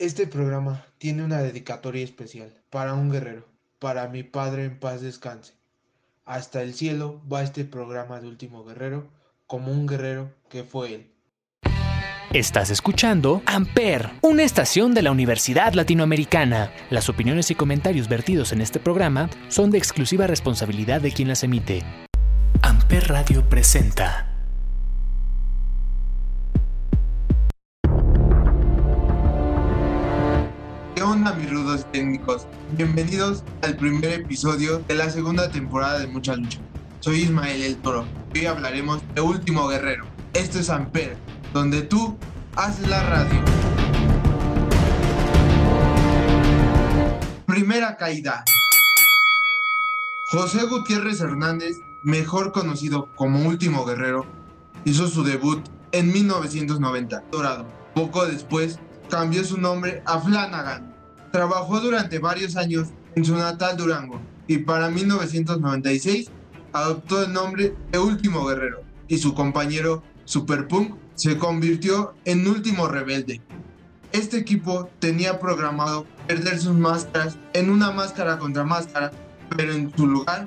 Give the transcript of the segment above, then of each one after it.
Este programa tiene una dedicatoria especial para un guerrero, para mi padre en paz descanse. Hasta el cielo va este programa de Último Guerrero como un guerrero que fue él. Estás escuchando Amper, una estación de la Universidad Latinoamericana. Las opiniones y comentarios vertidos en este programa son de exclusiva responsabilidad de quien las emite. Amper Radio presenta. Onda mis rudos técnicos? Bienvenidos al primer episodio de la segunda temporada de Mucha Lucha. Soy Ismael El Toro hoy hablaremos de Último Guerrero. Esto es Amper, donde tú haces la radio. Primera caída. José Gutiérrez Hernández, mejor conocido como Último Guerrero, hizo su debut en 1990, Dorado. Poco después cambió su nombre a Flanagan. Trabajó durante varios años en su natal Durango y para 1996 adoptó el nombre de Último Guerrero y su compañero Superpunk se convirtió en Último Rebelde. Este equipo tenía programado perder sus máscaras en una máscara contra máscara, pero en su lugar,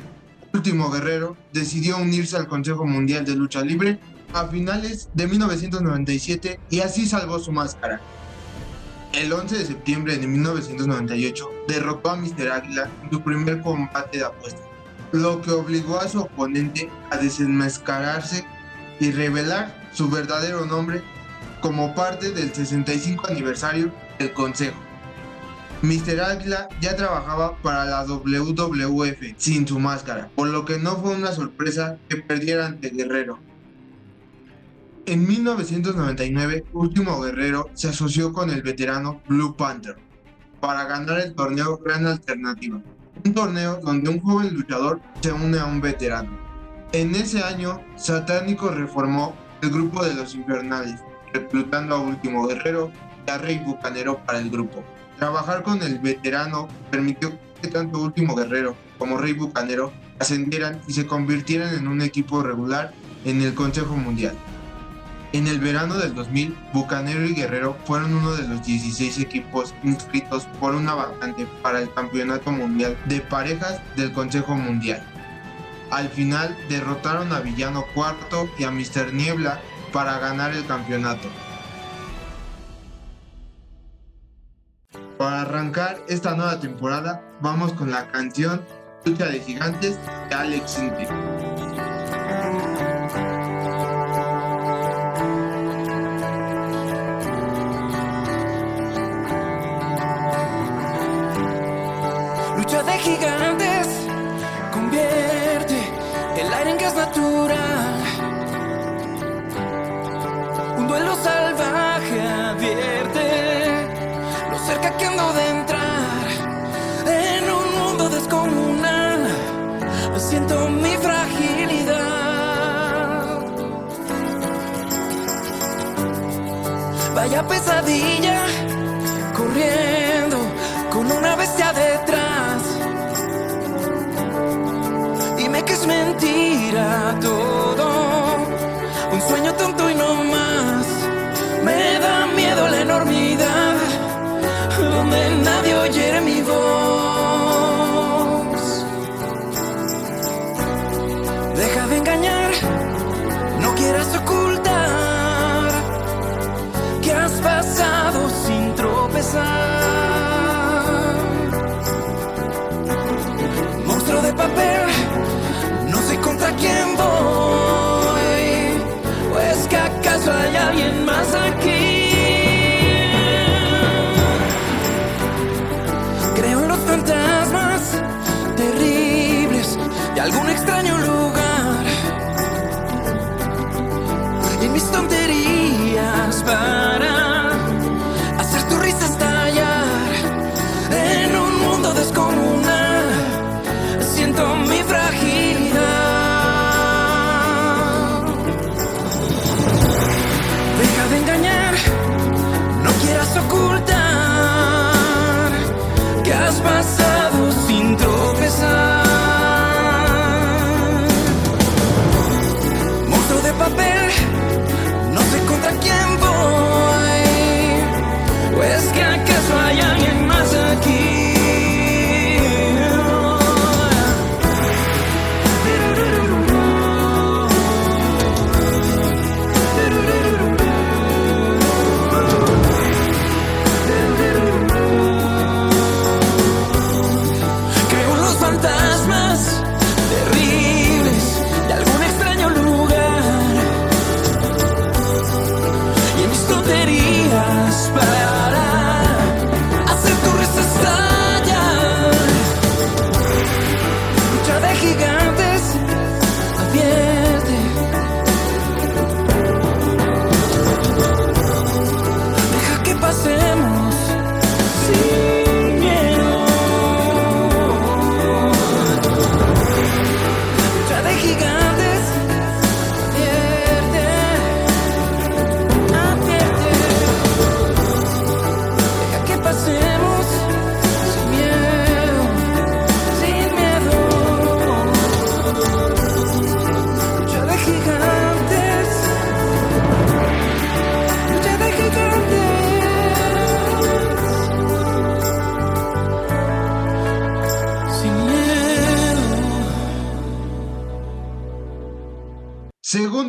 Último Guerrero decidió unirse al Consejo Mundial de Lucha Libre a finales de 1997 y así salvó su máscara. El 11 de septiembre de 1998 derrotó a Mr. Águila en su primer combate de apuestas, lo que obligó a su oponente a desenmascararse y revelar su verdadero nombre como parte del 65 aniversario del Consejo. Mr. Águila ya trabajaba para la WWF sin su máscara, por lo que no fue una sorpresa que perdiera ante Guerrero. En 1999, Último Guerrero se asoció con el veterano Blue Panther para ganar el torneo Gran Alternativa, un torneo donde un joven luchador se une a un veterano. En ese año, Satánico reformó el grupo de los Infernales, reclutando a Último Guerrero y a Rey Bucanero para el grupo. Trabajar con el veterano permitió que tanto Último Guerrero como Rey Bucanero ascendieran y se convirtieran en un equipo regular en el Consejo Mundial. En el verano del 2000, Bucanero y Guerrero fueron uno de los 16 equipos inscritos por una vacante para el Campeonato Mundial de Parejas del Consejo Mundial. Al final derrotaron a Villano Cuarto y a Mr. Niebla para ganar el campeonato. Para arrancar esta nueva temporada, vamos con la canción Lucha de Gigantes de Alex Sinti. Un duelo salvaje advierte lo cerca que ando de entrar en un mundo descomunal. Siento mi fragilidad. Vaya pesadilla corriendo con una bestia detrás. Dime que es mentira todo, un sueño tonto y no más. Me da miedo la enormidad, donde nadie oye mi voz. Tonterías para hacer tu risa estallar en un mundo descomunal. Siento mi fragilidad. Deja de engañar, no quieras ocultar que has pasado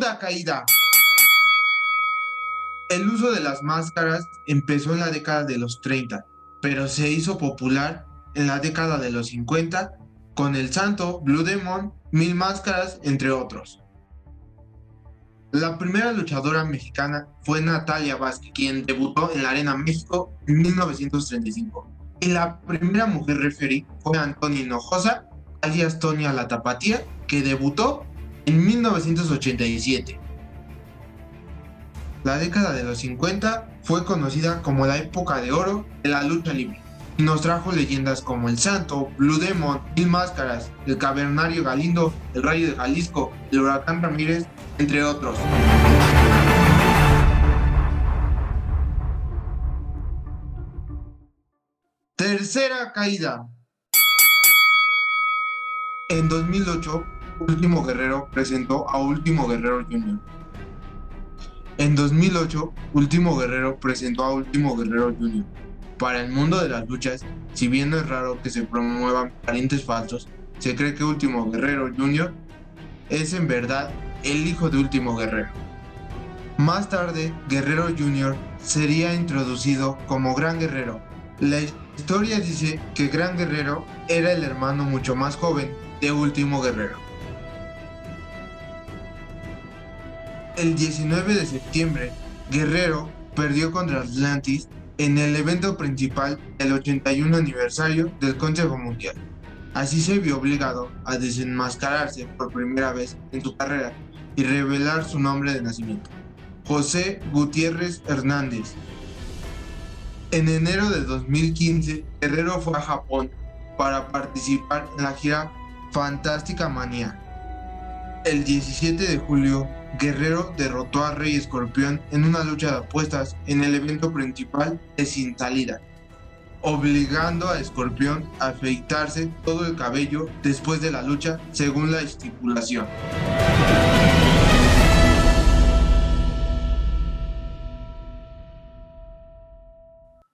Segunda caída. El uso de las máscaras empezó en la década de los 30, pero se hizo popular en la década de los 50 con El Santo, Blue Demon, Mil Máscaras, entre otros. La primera luchadora mexicana fue Natalia Vázquez, quien debutó en la Arena México en 1935. Y la primera mujer referí fue Antonia Hinojosa, alias Tonia La Tapatía, que debutó en 1987. La década de los 50 fue conocida como la época de oro de la lucha libre. Y nos trajo leyendas como El Santo, Blue Demon, Mil Máscaras, El Cavernario Galindo, El Rayo de Jalisco, El Huracán Ramírez, entre otros. Tercera caída. En 2008, Último Guerrero presentó a Último Guerrero Jr. En 2008, Último Guerrero presentó a Último Guerrero Jr. Para el mundo de las luchas, si bien no es raro que se promuevan parientes falsos, se cree que Último Guerrero Jr. es en verdad el hijo de Último Guerrero. Más tarde, Guerrero Jr. sería introducido como Gran Guerrero. La historia dice que Gran Guerrero era el hermano mucho más joven de Último Guerrero. El 19 de septiembre, Guerrero perdió contra Atlantis en el evento principal del 81 aniversario del Consejo Mundial. Así se vio obligado a desenmascararse por primera vez en su carrera y revelar su nombre de nacimiento, José Gutiérrez Hernández. En enero de 2015, Guerrero fue a Japón para participar en la gira Fantástica Manía. El 17 de julio, Guerrero derrotó a Rey Escorpión en una lucha de apuestas en el evento principal de Sin Salida, obligando a Escorpión a afeitarse todo el cabello después de la lucha según la estipulación.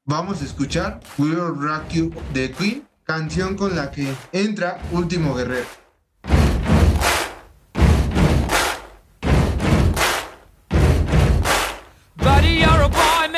Vamos a escuchar Will Rock You de Queen, canción con la que entra Último Guerrero.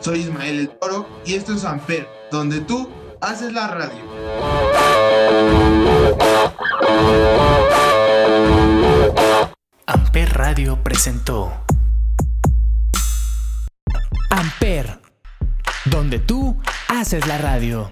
Soy Ismael el Toro y esto es Amper, donde tú haces la radio. Amper Radio presentó Amper, donde tú haces la radio.